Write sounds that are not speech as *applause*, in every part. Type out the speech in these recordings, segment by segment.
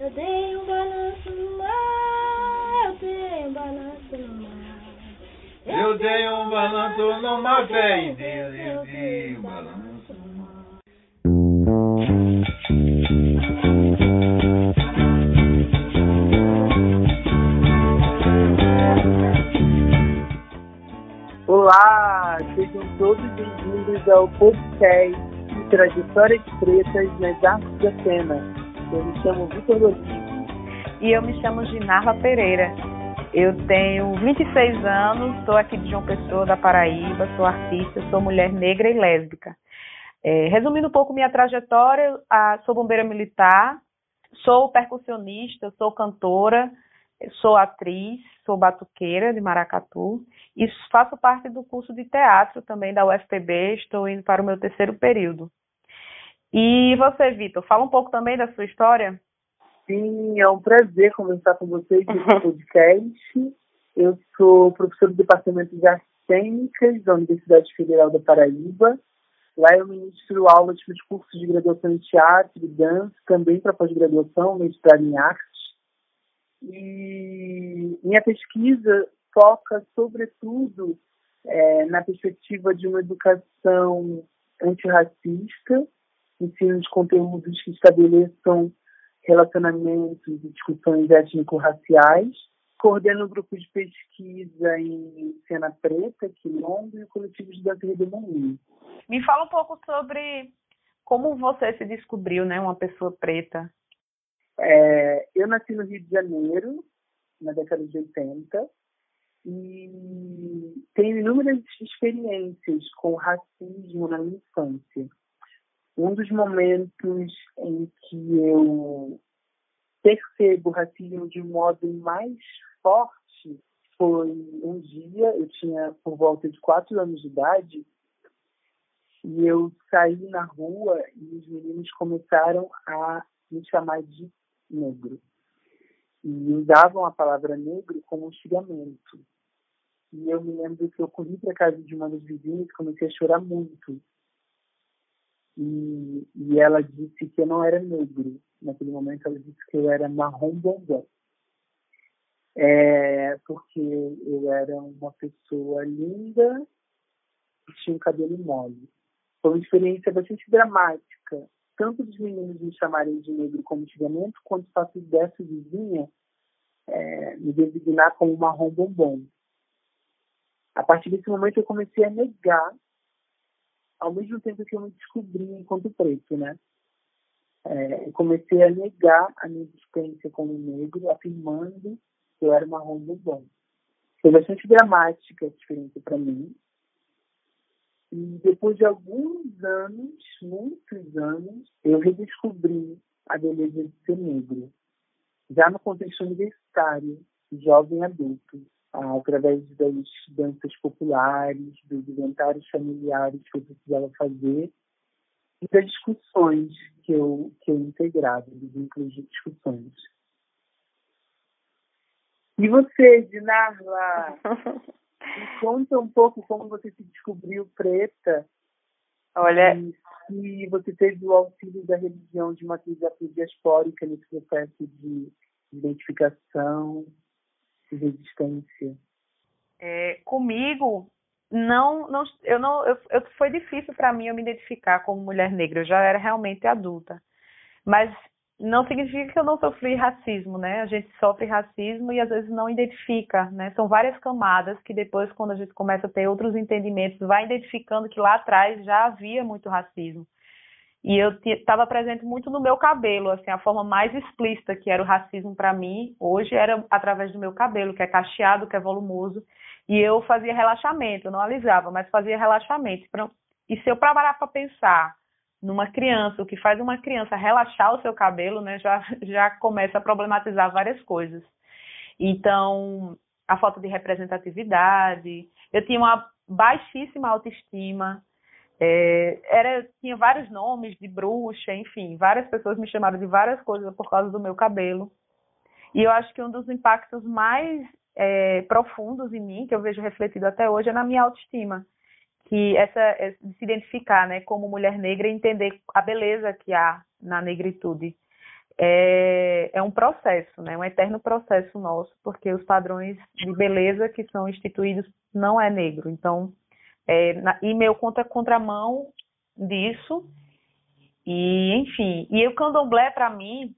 Eu dei um balanço no mar, eu dei um balanço no mar. Eu dei um balanço no mar, fé em Deus, eu dei um balanço no mar. Olá, sejam todos bem-vindos ao podcast Trajetórias Pretas nas Artes da Cena. Eu me chamo Vitor Rodrigues. E eu me chamo Ginarva Pereira. Eu tenho 26 anos, sou aqui de João Pessoa, da Paraíba, sou artista, sou mulher negra e lésbica. É, resumindo um pouco minha trajetória, sou bombeira militar, sou percussionista, sou cantora, sou atriz, sou batuqueira de Maracatu e faço parte do curso de teatro também da UFPB, estou indo para o meu terceiro período. E você, Vitor, fala um pouco também da sua história? Sim, é um prazer conversar com vocês nesse *laughs* podcast. Eu sou professor do Departamento de Artes Cênicas da Universidade Federal da Paraíba. Lá eu ministro aulas para os cursos de graduação em teatro e dança, também para pós-graduação, mestrado em arte. E minha pesquisa foca, sobretudo, é, na perspectiva de uma educação antirracista, ensino de conteúdos que estabeleçam relacionamentos e discussões étnico-raciais. Coordeno o grupo de pesquisa em Cena Preta, Quilombo e o coletivo de dança Redemoinho. Me fala um pouco sobre como você se descobriu, né, uma pessoa preta. É, eu nasci no Rio de Janeiro, na década de 80, e tenho inúmeras experiências com racismo na minha infância. Um dos momentos em que eu percebo o racismo de um modo mais forte foi um dia, eu tinha por volta de quatro anos de idade, e eu saí na rua e os meninos começaram a me chamar de negro. E usavam a palavra negro como um xingamento. E eu me lembro que eu corri para casa de uma das vizinhas e comecei a chorar muito. E, e ela disse que eu não era negro. Naquele momento ela disse que eu era marrom bombom. É, porque eu era uma pessoa linda e tinha um cabelo mole. Foi uma experiência bastante dramática, tanto dos meninos me chamarem de negro como xingamento, quanto o fato dessa vizinha é, me designar como marrom bombom. A partir desse momento eu comecei a negar, ao mesmo tempo que eu me descobri enquanto preto, né? É, eu comecei a negar a minha existência como negro, afirmando que eu era marrom bombom. Foi bastante dramática a experiência para mim, e depois de alguns anos, muitos anos, eu redescobri a beleza de ser negro. Já no contexto universitário, jovem adulto, através das danças populares, dos inventários familiares que eu precisava fazer e das discussões que eu, que eu integrava, dos vínculos de discussões. E você, Dinarla? Me *laughs* conta um pouco como você se descobriu preta. Olha, e se você teve o auxílio da religião de matriz diaspórica nesse processo de identificação e resistência. É, comigo, não, não, eu não, eu, eu foi difícil para mim eu me identificar como mulher negra. Eu já era realmente adulta, mas não significa que eu não sofri racismo, né? A gente sofre racismo e às vezes não identifica, né? São várias camadas que depois, quando a gente começa a ter outros entendimentos, vai identificando que lá atrás já havia muito racismo. E eu estava presente muito no meu cabelo, assim, a forma mais explícita que era o racismo para mim, hoje era através do meu cabelo, que é cacheado, que é volumoso, e eu fazia relaxamento, eu não alisava, mas fazia relaxamento. E se eu parar para pensar numa criança, o que faz uma criança relaxar o seu cabelo, né, já, já começa a problematizar várias coisas. Então, a falta de representatividade, eu tinha uma baixíssima autoestima, é, era, tinha vários nomes de bruxa, enfim, várias pessoas me chamaram de várias coisas por causa do meu cabelo. E eu acho que um dos impactos mais é, profundos em mim, que eu vejo refletido até hoje, é na minha autoestima que essa de se identificar, né, como mulher negra e entender a beleza que há na negritude. é, é um processo, né? Um eterno processo nosso, porque os padrões de beleza que são instituídos não é negro. Então, é, na, e meu contra contramão disso. E, enfim, e o candomblé, para mim,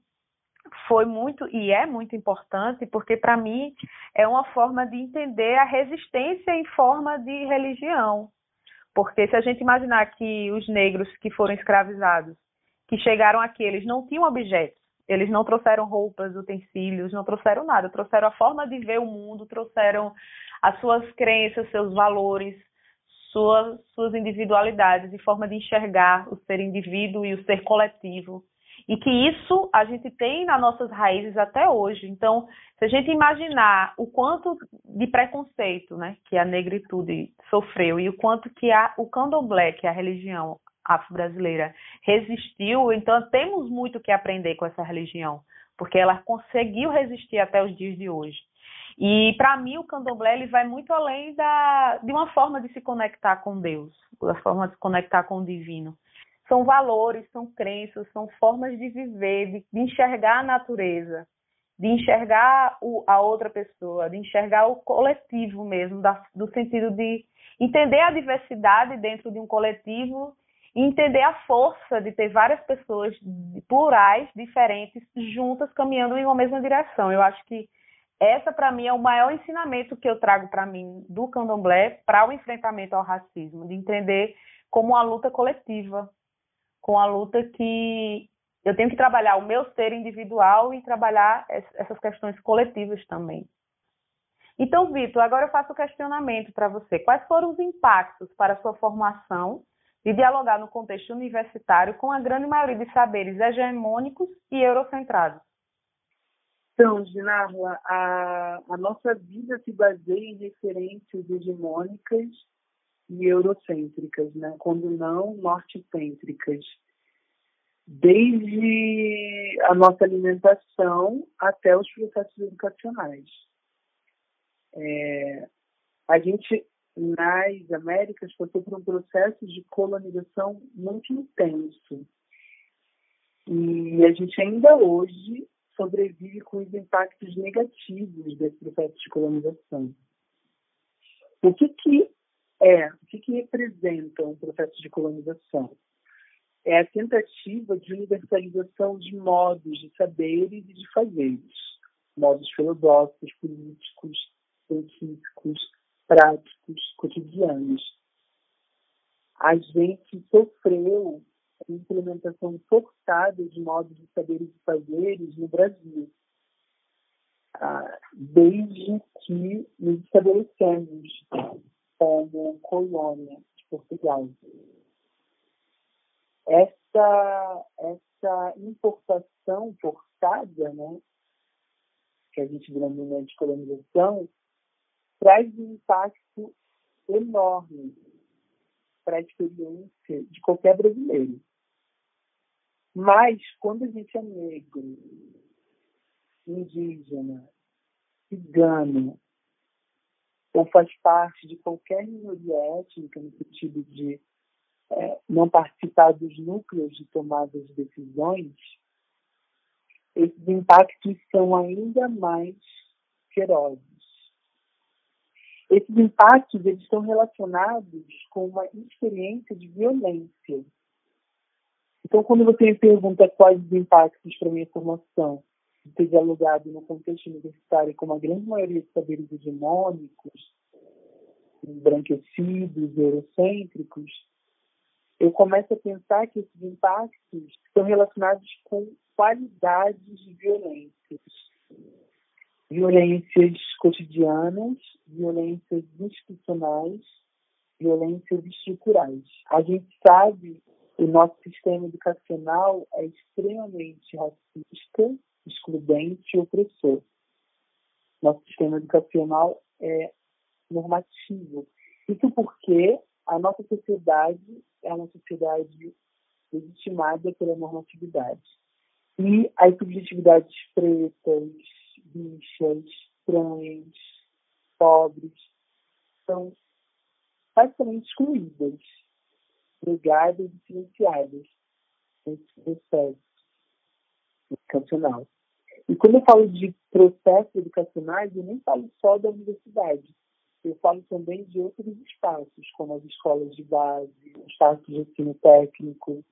foi muito e é muito importante, porque para mim é uma forma de entender a resistência em forma de religião. Porque se a gente imaginar que os negros que foram escravizados, que chegaram aqui, eles não tinham objetos, eles não trouxeram roupas, utensílios, não trouxeram nada, trouxeram a forma de ver o mundo, trouxeram as suas crenças, seus valores, suas, suas individualidades e forma de enxergar o ser indivíduo e o ser coletivo. E que isso a gente tem nas nossas raízes até hoje. Então, se a gente imaginar o quanto de preconceito né, que a negritude sofreu e o quanto que a, o candomblé, que é a religião afro-brasileira, resistiu, então temos muito que aprender com essa religião, porque ela conseguiu resistir até os dias de hoje. E para mim o candomblé ele vai muito além da, de uma forma de se conectar com Deus, da forma de se conectar com o divino. São valores, são crenças, são formas de viver, de, de enxergar a natureza, de enxergar o, a outra pessoa, de enxergar o coletivo mesmo, da, do sentido de entender a diversidade dentro de um coletivo e entender a força de ter várias pessoas plurais, diferentes, juntas, caminhando em uma mesma direção. Eu acho que essa, para mim, é o maior ensinamento que eu trago para mim do candomblé para o enfrentamento ao racismo, de entender como uma luta coletiva, com a luta que eu tenho que trabalhar o meu ser individual e trabalhar essas questões coletivas também. Então, Vitor, agora eu faço o questionamento para você. Quais foram os impactos para a sua formação de dialogar no contexto universitário com a grande maioria de saberes hegemônicos e eurocentrados? Então, Ginarla, a, a nossa vida se baseia em referências hegemônicas e eurocêntricas, né? quando não norte-cêntricas. Desde a nossa alimentação até os processos educacionais. É, a gente, nas Américas, passou por um processo de colonização muito intenso. E a gente ainda hoje sobrevive com os impactos negativos desse processo de colonização. O que, que é, o que, que representa um processo de colonização? É a tentativa de universalização de modos de saberes e de fazeres, modos filosóficos, políticos, científicos, práticos, cotidianos. A gente sofreu implementação forçada de modos de saberes e fazeres no Brasil, ah, desde que nos estabelecemos como colônia de Portugal. Essa, essa importação forçada, né, que a gente denomina de colonização, traz um impacto enorme para a experiência de qualquer brasileiro. Mas, quando a gente é negro, indígena, cigano, ou faz parte de qualquer minoria étnica, no sentido de é, não participar dos núcleos de tomada de decisões, esses impactos são ainda mais ferozes. Esses impactos eles estão relacionados com uma experiência de violência então, quando você me pergunta quais os impactos para minha formação de ter dialogado no contexto universitário com a grande maioria de saberes hegemônicos, embranquecidos, eurocêntricos, eu começo a pensar que esses impactos estão relacionados com qualidades de violências. Violências cotidianas, violências institucionais, violências estruturais. A gente sabe o nosso sistema educacional é extremamente racista, excludente e opressor. Nosso sistema educacional é normativo. Isso porque a nossa sociedade é uma sociedade legitimada pela normatividade. E as subjetividades pretas, bichas, trans, pobres, são basicamente excluídas negadas e silenciadas nesse processo. educacional. E quando eu falo de processos educacionais, eu nem falo só da universidade. Eu falo também de outros espaços, como as escolas de base, espaços de ensino técnico,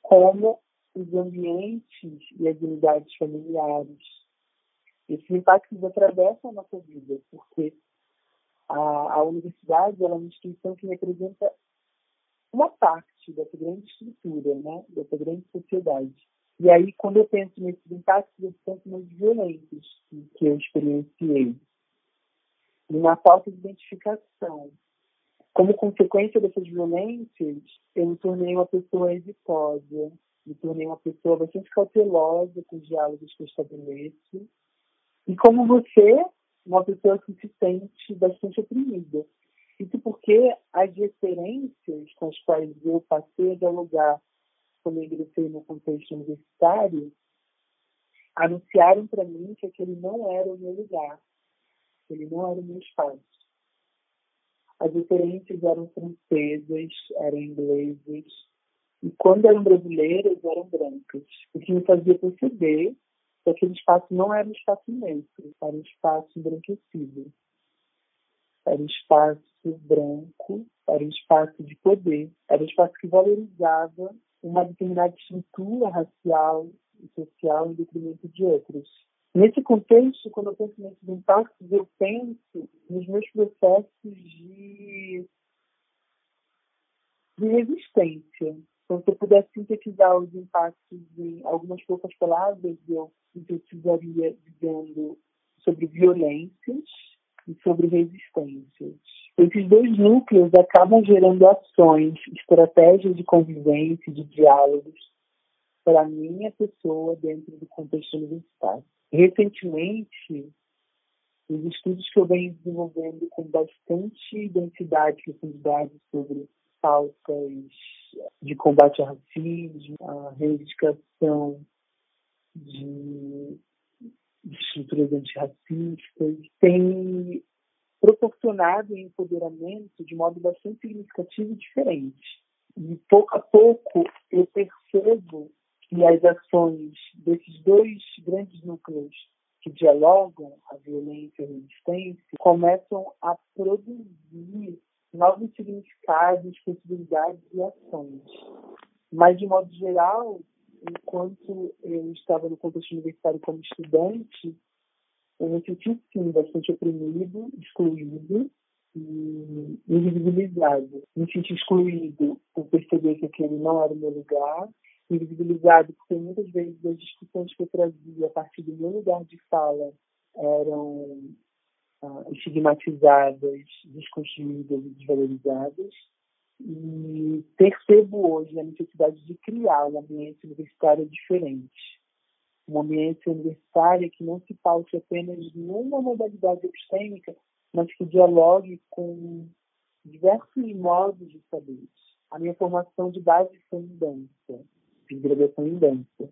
como os ambientes e as unidades familiares. Esses impactos atravessam a nossa vida, porque a, a universidade é uma instituição que representa uma parte dessa grande estrutura, né, dessa grande sociedade. E aí, quando eu penso nesses impactos, eu penso nos violentos que eu experienciei. E na falta de identificação. Como consequência dessas violências, eu me tornei uma pessoa exitosa, me tornei uma pessoa bastante cautelosa com os diálogos que eu estabeleço. E como você, uma pessoa que se sente bastante oprimida. Isso porque as referências com as quais eu passei a dialogar quando ingressei no contexto universitário anunciaram para mim que aquele não era o meu lugar, que ele não era o meu espaço. As referências eram francesas, eram inglesas, e quando eram brasileiras, eram brancas, o que me fazia perceber que aquele espaço não era um espaço neutro, era um espaço embranquecido. Era um espaço branco, era um espaço de poder, era um espaço que valorizava uma determinada estrutura racial e social em detrimento de outras. Nesse contexto, quando eu penso nesses impactos, eu penso nos meus processos de, de resistência. Então, se eu pudesse sintetizar os impactos em algumas poucas palavras, eu sintetizaria dizendo sobre violências e sobre resistências. Esses dois núcleos acabam gerando ações, estratégias de convivência, de diálogos para a minha pessoa dentro do contexto universitário. Recentemente, os estudos que eu venho desenvolvendo com bastante densidade e profundidade sobre pautas de combate ao racismo, a reivindicação de estruturas antirracistas, tem proporcionado um empoderamento de modo bastante significativo e diferente. E pouco a pouco eu percebo que as ações desses dois grandes núcleos que dialogam a violência e a resistência começam a produzir novos significados, possibilidades e ações. Mas, de modo geral, enquanto eu estava no contexto universitário como estudante, eu me senti, sim, bastante oprimido, excluído e invisibilizado. Me senti excluído por perceber que aquele não era o meu lugar, invisibilizado porque muitas vezes as discussões que eu trazia a partir do meu lugar de fala eram ah, estigmatizadas, desconstruídas e desvalorizadas. E percebo hoje a necessidade de criar um ambiente universitário diferente uma ambiente universitária que não se paute apenas numa modalidade epistêmica, mas que dialogue com diversos modos de saber. A minha formação de base foi em dança, fiz graduação em dança.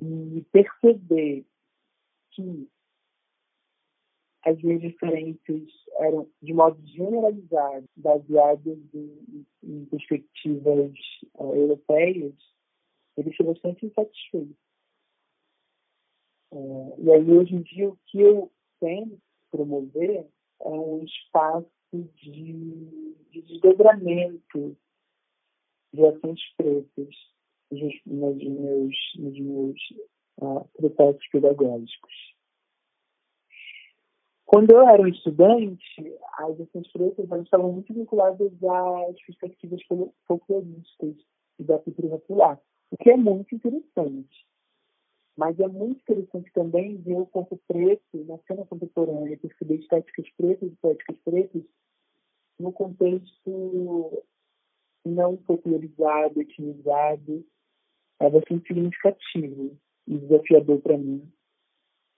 E perceber que as minhas diferenças eram, de modo generalizado, baseadas em, em perspectivas uh, europeias, me deixou bastante insatisfeito. É, e aí, hoje em dia, o que eu tento promover é um espaço de, de desdobramento de ações pretas nos, meus, nos meus uh, processos pedagógicos. Quando eu era um estudante, as ações pretas estavam muito vinculadas às perspectivas folcloristas e da cultura popular, o que é muito interessante. Mas é muito interessante também ver o corpo preto na cena contemporânea, perceber estéticas pretas e poéticas pretas no contexto não popularizado, etimizado, é bastante significativo e desafiador para mim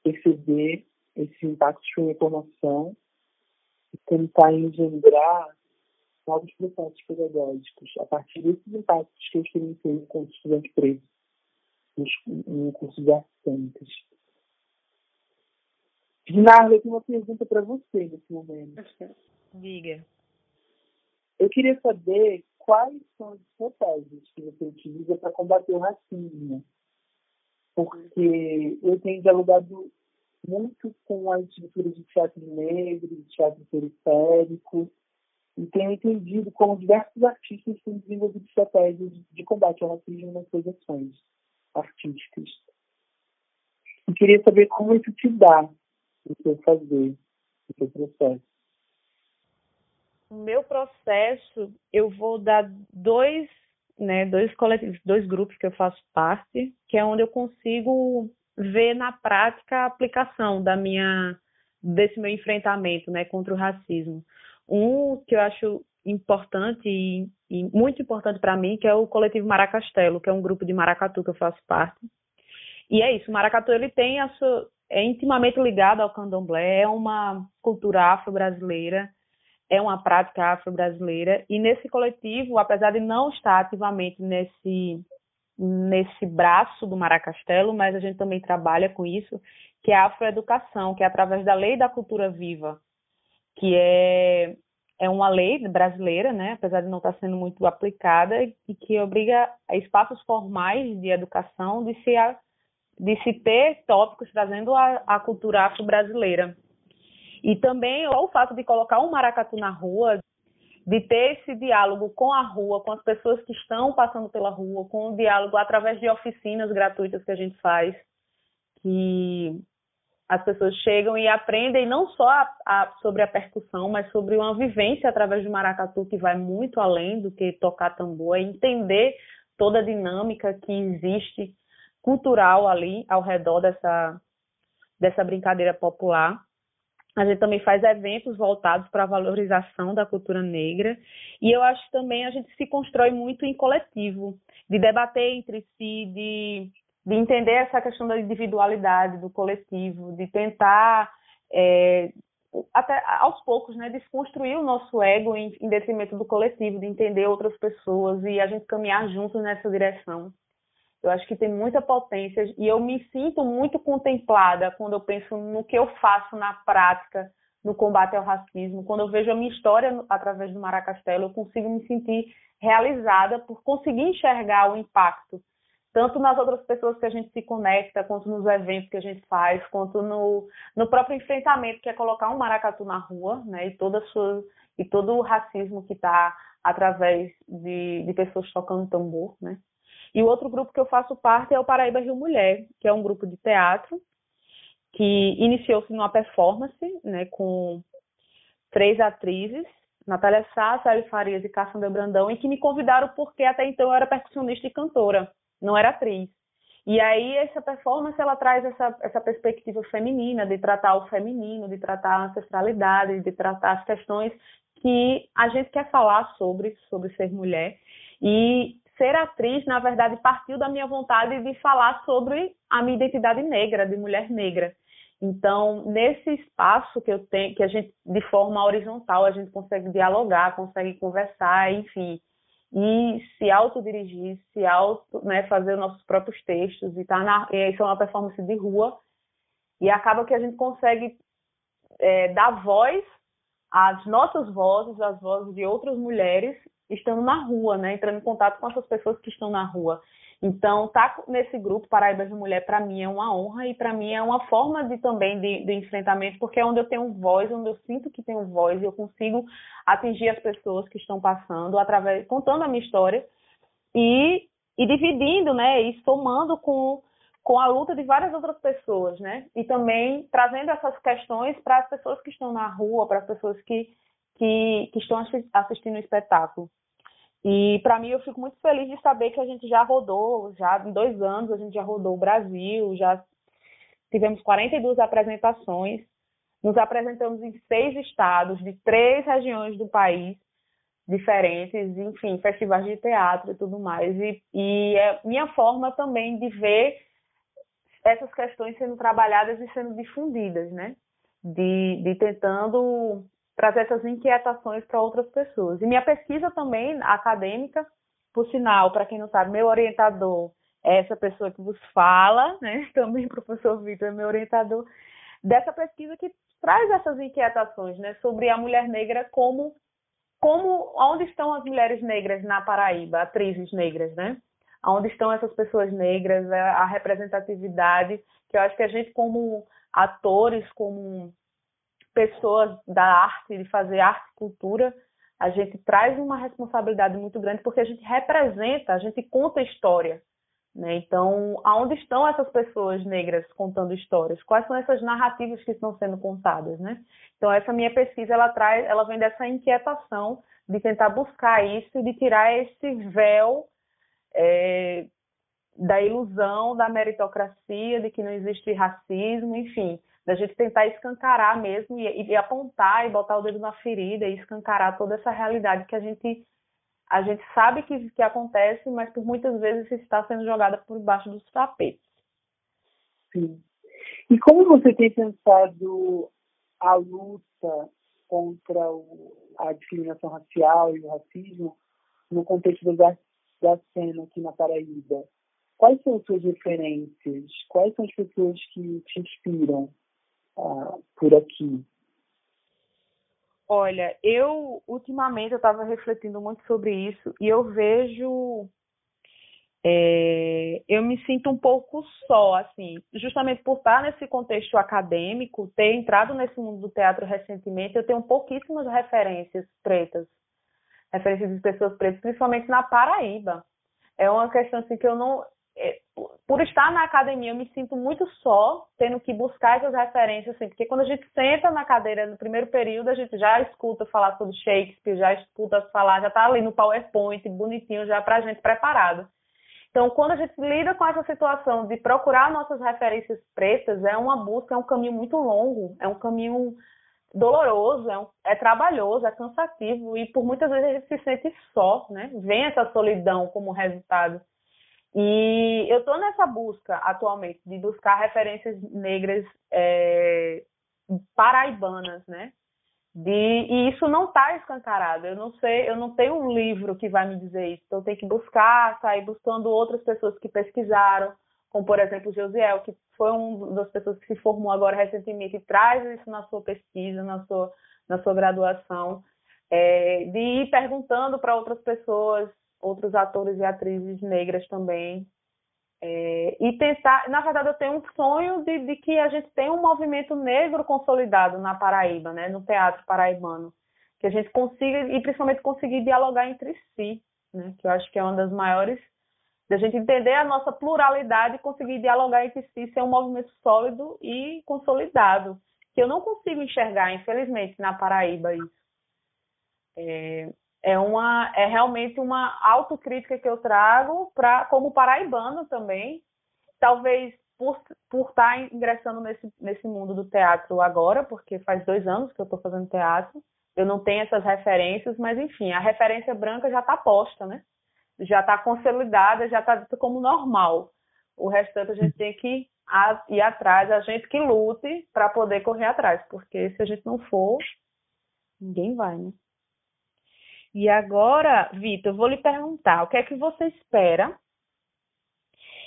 perceber esse impacto de uma informação e tentar engendrar novos processos pedagógicos a partir desses impactos que eu experienciei como estudante preto no curso de artes Ginardo, eu tenho uma pergunta para você nesse momento. Diga. Eu queria saber quais são as estratégias que você utiliza para combater o racismo. porque eu tenho dialogado muito com as estruturas de teatro negro, de teatro periférico, e tenho entendido como diversos artistas têm desenvolvido estratégias de combate ao racismo nas suas ações artísticas. E queria saber como isso te dá o seu fazer, o seu processo. O meu processo, eu vou dar dois, né, dois coletivos, dois grupos que eu faço parte, que é onde eu consigo ver na prática a aplicação da minha desse meu enfrentamento, né, contra o racismo. Um que eu acho importante e, e muito importante para mim, que é o coletivo Maracastelo, que é um grupo de maracatu que eu faço parte. E é isso, o maracatu ele tem a sua, é intimamente ligado ao candomblé, é uma cultura afro-brasileira, é uma prática afro-brasileira, e nesse coletivo, apesar de não estar ativamente nesse, nesse braço do Maracastelo, mas a gente também trabalha com isso, que é a afroeducação, que é através da lei da cultura viva, que é, é uma lei brasileira, né, apesar de não estar sendo muito aplicada, e que obriga a espaços formais de educação de se, de se ter tópicos trazendo a, a cultura afro-brasileira. E também o fato de colocar um maracatu na rua, de ter esse diálogo com a rua, com as pessoas que estão passando pela rua, com o diálogo através de oficinas gratuitas que a gente faz, que as pessoas chegam e aprendem não só a, a, sobre a percussão, mas sobre uma vivência através do maracatu que vai muito além do que tocar tambor, é entender toda a dinâmica que existe cultural ali ao redor dessa, dessa brincadeira popular. A gente também faz eventos voltados para a valorização da cultura negra. E eu acho também a gente se constrói muito em coletivo, de debater entre si, de de entender essa questão da individualidade, do coletivo, de tentar, é, até aos poucos, né, desconstruir o nosso ego em, em detrimento do coletivo, de entender outras pessoas e a gente caminhar juntos nessa direção. Eu acho que tem muita potência e eu me sinto muito contemplada quando eu penso no que eu faço na prática no combate ao racismo. Quando eu vejo a minha história através do Maracastelo, eu consigo me sentir realizada por conseguir enxergar o impacto tanto nas outras pessoas que a gente se conecta, quanto nos eventos que a gente faz, quanto no, no próprio enfrentamento, que é colocar um maracatu na rua, né, e, toda sua, e todo o racismo que está através de, de pessoas tocando tambor, né. E o outro grupo que eu faço parte é o Paraíba Rio Mulher, que é um grupo de teatro que iniciou-se numa performance, né, com três atrizes, Natália Sá, Célia Farias e Cassandra Brandão, e que me convidaram porque até então eu era percussionista e cantora não era atriz. E aí essa performance ela traz essa, essa perspectiva feminina de tratar o feminino, de tratar a ancestralidade, de tratar as questões que a gente quer falar sobre sobre ser mulher e ser atriz na verdade partiu da minha vontade de falar sobre a minha identidade negra, de mulher negra. Então, nesse espaço que eu tenho, que a gente de forma horizontal a gente consegue dialogar, consegue conversar, enfim, e se autodirigir, se auto, né, fazer os nossos próprios textos e tá na, isso é uma performance de rua e acaba que a gente consegue é, dar voz às nossas vozes, às vozes de outras mulheres estando na rua, né, entrando em contato com essas pessoas que estão na rua. Então, estar tá nesse grupo Paraíba de Mulher, para mim, é uma honra e para mim é uma forma de também de, de, enfrentamento, porque é onde eu tenho voz, onde eu sinto que tenho voz e eu consigo atingir as pessoas que estão passando, através contando a minha história e, e dividindo, né, e somando com, com a luta de várias outras pessoas, né, e também trazendo essas questões para as pessoas que estão na rua, para as pessoas que, que, que estão assistindo o espetáculo. E para mim eu fico muito feliz de saber que a gente já rodou, já em dois anos a gente já rodou o Brasil, já tivemos 42 apresentações, nos apresentamos em seis estados de três regiões do país diferentes, enfim, festivais de teatro e tudo mais. E, e é minha forma também de ver essas questões sendo trabalhadas e sendo difundidas, né? De, de tentando trazer essas inquietações para outras pessoas. E minha pesquisa também acadêmica, por sinal, para quem não sabe, meu orientador é essa pessoa que vos fala, né? *laughs* Também o professor Vitor é meu orientador dessa pesquisa que traz essas inquietações, né, sobre a mulher negra como como onde estão as mulheres negras na Paraíba, atrizes negras, né? Onde estão essas pessoas negras, a representatividade, que eu acho que a gente como atores, como pessoas da arte, de fazer arte e cultura, a gente traz uma responsabilidade muito grande porque a gente representa, a gente conta história. Né? Então, aonde estão essas pessoas negras contando histórias? Quais são essas narrativas que estão sendo contadas? Né? Então, essa minha pesquisa ela traz, ela vem dessa inquietação de tentar buscar isso de tirar esse véu é, da ilusão da meritocracia, de que não existe racismo, enfim, da gente tentar escancarar mesmo e, e, apontar e botar o dedo na ferida e escancarar toda essa realidade que a gente a gente sabe que, que acontece, mas por muitas vezes está sendo jogada por baixo dos tapetes. Sim. E como você tem pensado a luta contra o, a discriminação racial e o racismo no contexto da, da cena aqui na Paraíba? Quais são as suas referências? Quais são as pessoas que te inspiram por aqui? Olha, eu ultimamente eu estava refletindo muito sobre isso e eu vejo, é, eu me sinto um pouco só, assim, justamente por estar nesse contexto acadêmico, ter entrado nesse mundo do teatro recentemente, eu tenho pouquíssimas referências pretas, referências de pessoas pretas, principalmente na Paraíba. É uma questão assim que eu não, é, por estar na academia, eu me sinto muito só, tendo que buscar essas referências, assim, porque quando a gente senta na cadeira no primeiro período, a gente já escuta falar sobre Shakespeare, já escuta falar, já está ali no PowerPoint, bonitinho, já para a gente preparado. Então, quando a gente lida com essa situação de procurar nossas referências pretas, é uma busca, é um caminho muito longo, é um caminho doloroso, é, um, é trabalhoso, é cansativo, e por muitas vezes a gente se sente só, né? Vem essa solidão como resultado. E eu estou nessa busca atualmente de buscar referências negras é, paraibanas, né? De, e isso não está escancarado. Eu não sei, eu não tenho um livro que vai me dizer isso. Então eu tenho que buscar, sair buscando outras pessoas que pesquisaram, como por exemplo Josiel, que foi uma das pessoas que se formou agora recentemente e traz isso na sua pesquisa, na sua, na sua graduação, é, de ir perguntando para outras pessoas outros atores e atrizes negras também. É, e tentar, na verdade, eu tenho um sonho de, de, que a gente tenha um movimento negro consolidado na Paraíba, né, no teatro paraibano, que a gente consiga, e principalmente conseguir dialogar entre si, né, que eu acho que é uma das maiores, da gente entender a nossa pluralidade e conseguir dialogar entre si, ser um movimento sólido e consolidado, que eu não consigo enxergar, infelizmente, na Paraíba isso. É, é uma é realmente uma autocrítica que eu trago para como paraibano também talvez por por estar tá ingressando nesse nesse mundo do teatro agora porque faz dois anos que eu estou fazendo teatro eu não tenho essas referências mas enfim a referência branca já está posta né? Já está consolidada já está dito como normal. O restante a gente tem que ir atrás a gente que lute para poder correr atrás porque se a gente não for ninguém vai né e agora, Vitor, eu vou lhe perguntar o que é que você espera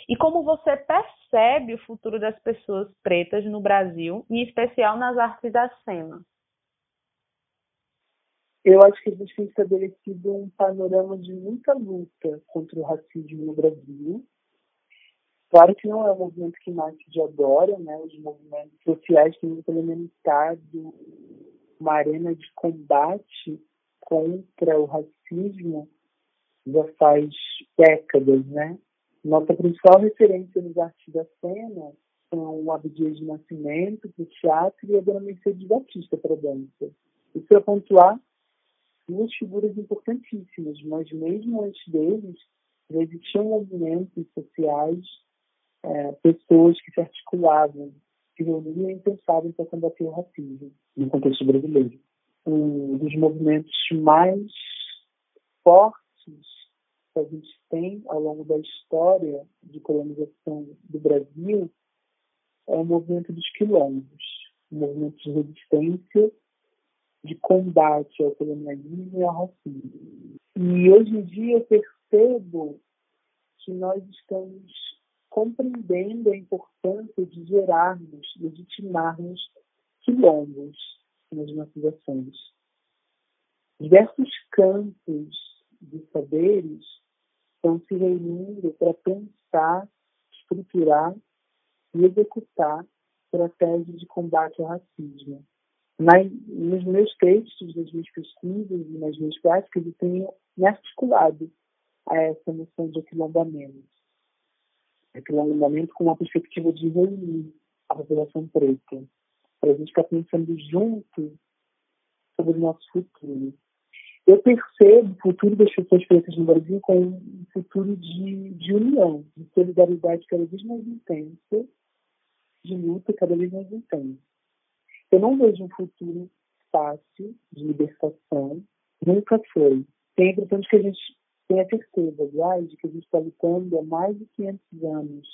e como você percebe o futuro das pessoas pretas no Brasil, em especial nas artes da cena. Eu acho que a gente tem estabelecido um panorama de muita luta contra o racismo no Brasil. Claro que não é um movimento que de agora, né? Os movimentos sociais têm implementado uma arena de combate contra o racismo já faz décadas, né? Nossa principal referência nos artes da cena são o Abdias de Nascimento para o teatro e a Dona Mercedes Batista para a dança. Isso é pontuar duas figuras importantíssimas, mas mesmo antes deles já existiam movimentos sociais, é, pessoas que se articulavam, se reuniam e pensavam para combater o racismo no contexto brasileiro um dos movimentos mais fortes que a gente tem ao longo da história de colonização do Brasil é o movimento dos quilombos, um movimento de resistência, de combate ao colonialismo e ao racismo. E hoje em dia eu percebo que nós estamos compreendendo a importância de gerarmos, legitimarmos quilombos, nas nossas ações. Diversos campos de saberes estão se reunindo para pensar, estruturar e executar estratégias de combate ao racismo. Mas, nos meus textos, nas minhas pesquisas e nas minhas práticas, eu tenho me articulado a essa noção de aquilombamento. Aquilombamento com uma perspectiva de reunir a população preta, para a gente estar pensando junto sobre o nosso futuro. Eu percebo o futuro das pessoas pretas no Brasil como um futuro de, de união, de solidariedade cada vez mais intensa, de luta cada vez mais intensa. Eu não vejo um futuro fácil de libertação, nunca foi. Impressão de que a gente tem a certeza, aliás, de que a gente está lutando há mais de 500 anos,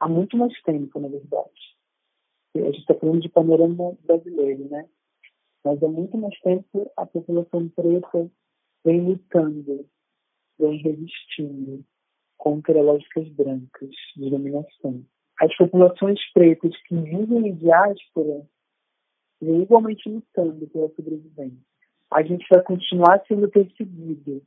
há muito mais tempo, na verdade. A gente está falando de panorama brasileiro, né? Mas há muito mais tempo a população preta vem lutando, vem resistindo contra lógicas brancas de dominação. As populações pretas que vivem em diáspora vem igualmente lutando pela sobrevivência. A gente vai continuar sendo perseguido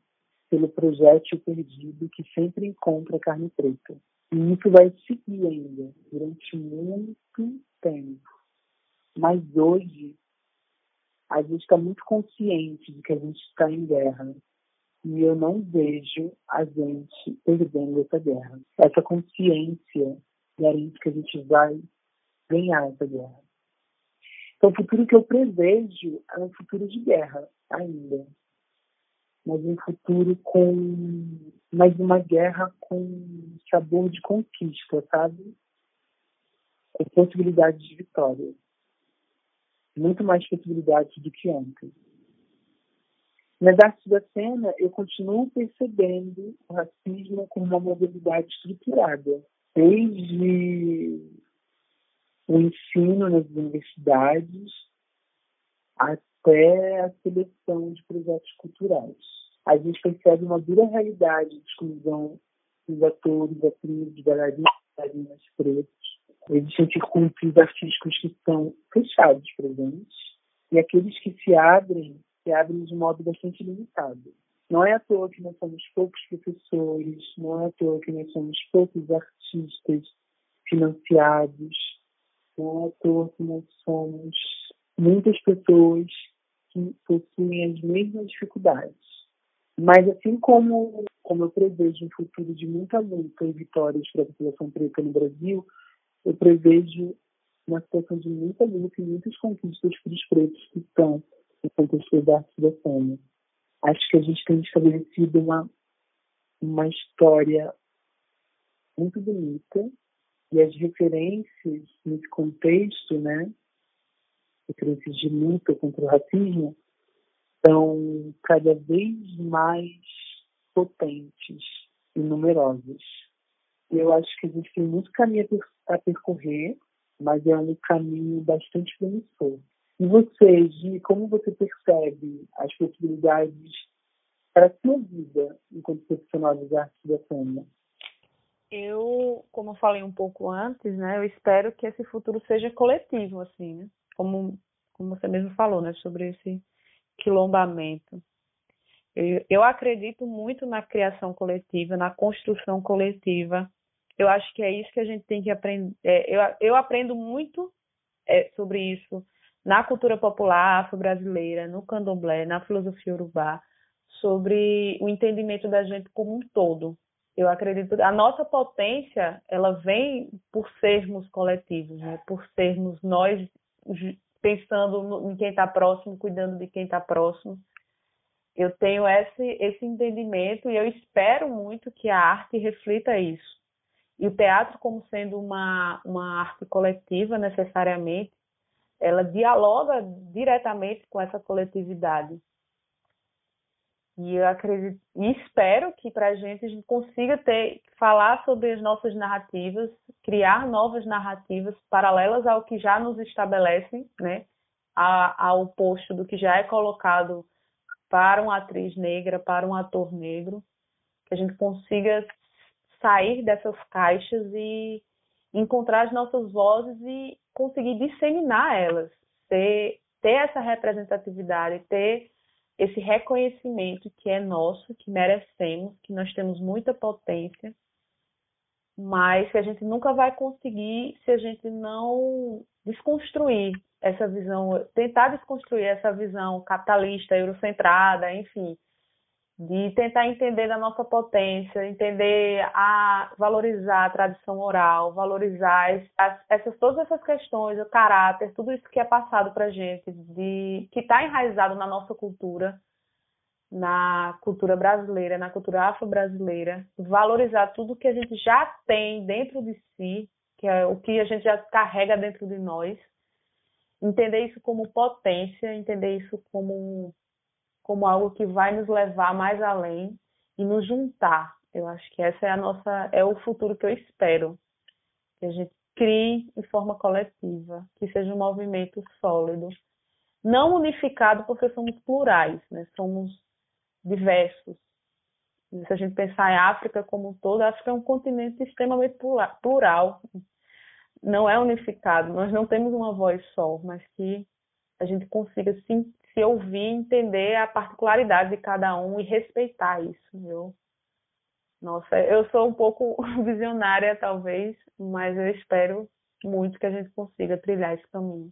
pelo projétil perdido que sempre encontra carne preta. E isso vai seguir ainda durante muito tempo. Mas hoje, a gente está muito consciente de que a gente está em guerra. E eu não vejo a gente perdendo essa guerra. Essa consciência garante que a gente vai ganhar essa guerra. Então, o futuro que eu prevejo é um futuro de guerra ainda. Mas um futuro com. Mas uma guerra com sabor de conquista, sabe? Com possibilidades de vitória. Muito mais possibilidades do que ontem. Nas artes da cena, eu continuo percebendo o racismo como uma mobilidade estruturada. Desde o ensino nas universidades até a seleção de projetos culturais. A gente percebe uma dura realidade de exclusão dos atores, atrizes, bailarinas, bailarinas pretos. Existem circuitos artísticos que são fechados para gente e aqueles que se abrem, se abrem de modo bastante limitado. Não é à toa que nós somos poucos professores, não é à toa que nós somos poucos artistas financiados, não é à toa que nós somos muitas pessoas que possuem as mesmas dificuldades. Mas assim como, como eu prevejo um futuro de muita luta e vitórias para a população preta no Brasil, eu prevejo uma situação de muita luta e muitas conquistas para os pretos que estão no contexto da arte da fama. Acho que a gente tem estabelecido uma, uma história muito bonita e as referências nesse contexto, né, referências de luta contra o racismo, são cada vez mais potentes e numerosas. Eu acho que a gente tem muito caminho a percorrer, mas é um caminho bastante promissor. E você, Gi, como você percebe as possibilidades para a sua vida enquanto profissional das artes da cena? eu, como eu falei um pouco antes, né, eu espero que esse futuro seja coletivo, assim, né? Como, como você mesmo falou, né, sobre esse quilombamento. Eu, eu acredito muito na criação coletiva, na construção coletiva. Eu acho que é isso que a gente tem que aprender. É, eu, eu aprendo muito é, sobre isso na cultura popular afro-brasileira, no candomblé, na filosofia urubá, sobre o entendimento da gente como um todo, eu acredito a nossa potência ela vem por sermos coletivos, né? por sermos nós pensando em quem está próximo, cuidando de quem está próximo. Eu tenho esse, esse entendimento e eu espero muito que a arte reflita isso. E o teatro, como sendo uma, uma arte coletiva necessariamente, ela dialoga diretamente com essa coletividade. E eu acredito e espero que para a gente a gente consiga ter falar sobre as nossas narrativas, criar novas narrativas paralelas ao que já nos estabelecem, né? A, ao posto do que já é colocado para uma atriz negra, para um ator negro, que a gente consiga sair dessas caixas e encontrar as nossas vozes e conseguir disseminar elas, ter, ter essa representatividade, ter esse reconhecimento que é nosso, que merecemos, que nós temos muita potência, mas que a gente nunca vai conseguir se a gente não desconstruir essa visão, tentar desconstruir essa visão capitalista, eurocentrada, enfim, de tentar entender da nossa potência, entender a valorizar a tradição oral, valorizar as, essas todas essas questões, o caráter, tudo isso que é passado para gente, de que está enraizado na nossa cultura, na cultura brasileira, na cultura afro-brasileira, valorizar tudo que a gente já tem dentro de si, que é o que a gente já carrega dentro de nós, entender isso como potência, entender isso como como algo que vai nos levar mais além e nos juntar. Eu acho que essa é a nossa é o futuro que eu espero. Que a gente crie de forma coletiva, que seja um movimento sólido, não unificado porque somos plurais, né? Somos diversos. Se a gente pensar em África como um todo, a África é um continente extremamente plural, não é unificado. Nós não temos uma voz só, mas que a gente consiga sim se ouvir, entender a particularidade de cada um e respeitar isso. Eu, nossa, eu sou um pouco *laughs* visionária, talvez, mas eu espero muito que a gente consiga trilhar esse caminho.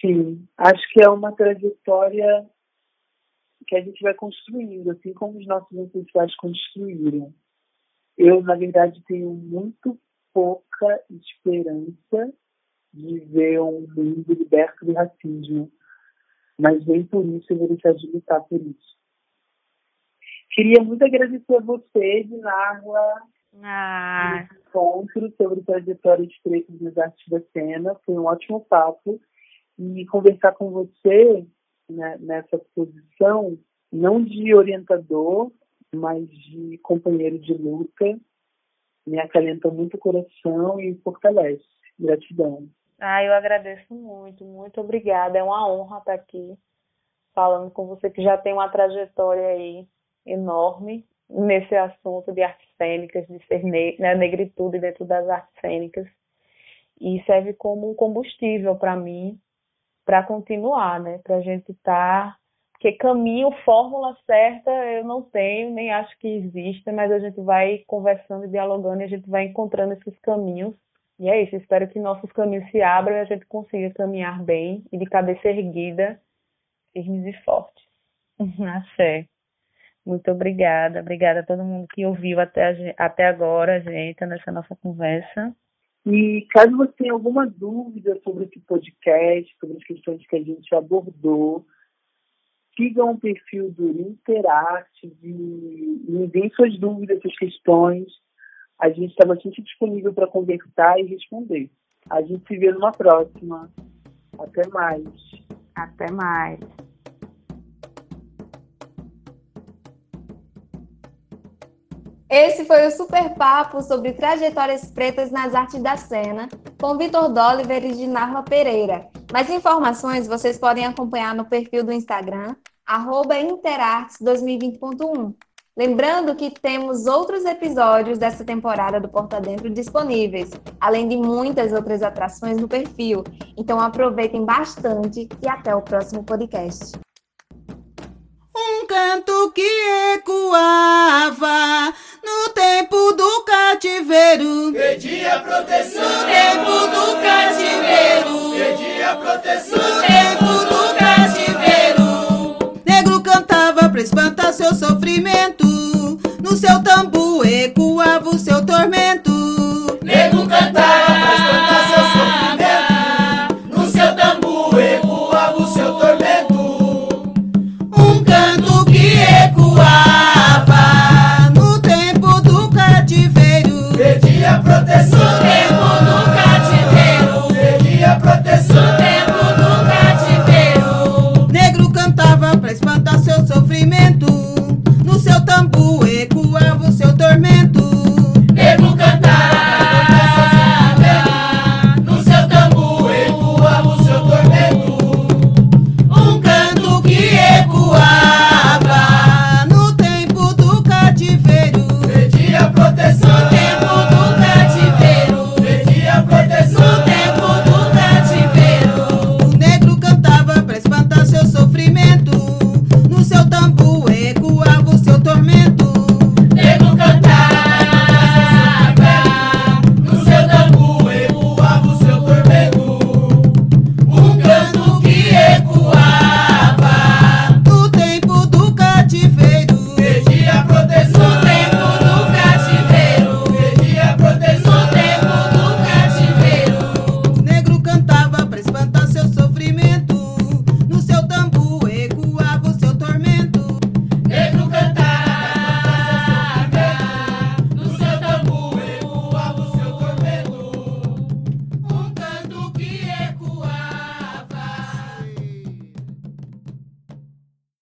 Sim, acho que é uma trajetória que a gente vai construindo, assim como os nossos ancestrais construíram. Eu, na verdade, tenho muito pouca esperança de ver um mundo liberto do racismo, mas nem por isso eu vou deixar de lutar por isso. Queria muito agradecer a você, Dinarla, ah. encontro sobre trajetória de pretos nas artes da cena. Foi um ótimo papo. E conversar com você né, nessa posição, não de orientador, mas de companheiro de luta, me acalenta muito o coração e fortalece. Gratidão. Ah, eu agradeço muito, muito obrigada. É uma honra estar aqui falando com você que já tem uma trajetória aí enorme nesse assunto de artes cênicas, de ser ne né, negritude dentro das artes cênicas. E serve como um combustível para mim, para continuar, né? Para a gente estar. Tá... Porque caminho, fórmula certa eu não tenho, nem acho que exista, mas a gente vai conversando e dialogando e a gente vai encontrando esses caminhos e é isso, espero que nossos caminhos se abram e a gente consiga caminhar bem e de cabeça erguida, firmes e fortes. *laughs* Axé. Muito obrigada. Obrigada a todo mundo que ouviu até, até agora, gente, nessa nossa conversa. E caso você tenha alguma dúvida sobre esse podcast, sobre as questões que a gente abordou, sigam o perfil do Interact e enviem suas dúvidas, suas questões a gente está bastante disponível para conversar e responder. A gente se vê numa próxima. Até mais. Até mais. Esse foi o Super Papo sobre trajetórias pretas nas artes da cena, com Vitor Dolliver e Dinarma Pereira. Mais informações vocês podem acompanhar no perfil do Instagram, interartes2020.1. Lembrando que temos outros episódios dessa temporada do Porta Dentro disponíveis, além de muitas outras atrações no perfil. Então aproveitem bastante e até o próximo podcast. Um canto que ecoava no tempo do cativeiro. Pedia proteção. No tempo do cativeiro. Pedia proteção. No tempo pra espantar seu sofrimento. No seu tambu ecoava o seu tormento. Nego cantava pra espantar seu sofrimento. No seu tambu ecoava o seu tormento. Um canto que ecoava no tempo do cativeiro. Pedia proteção. sofrimento.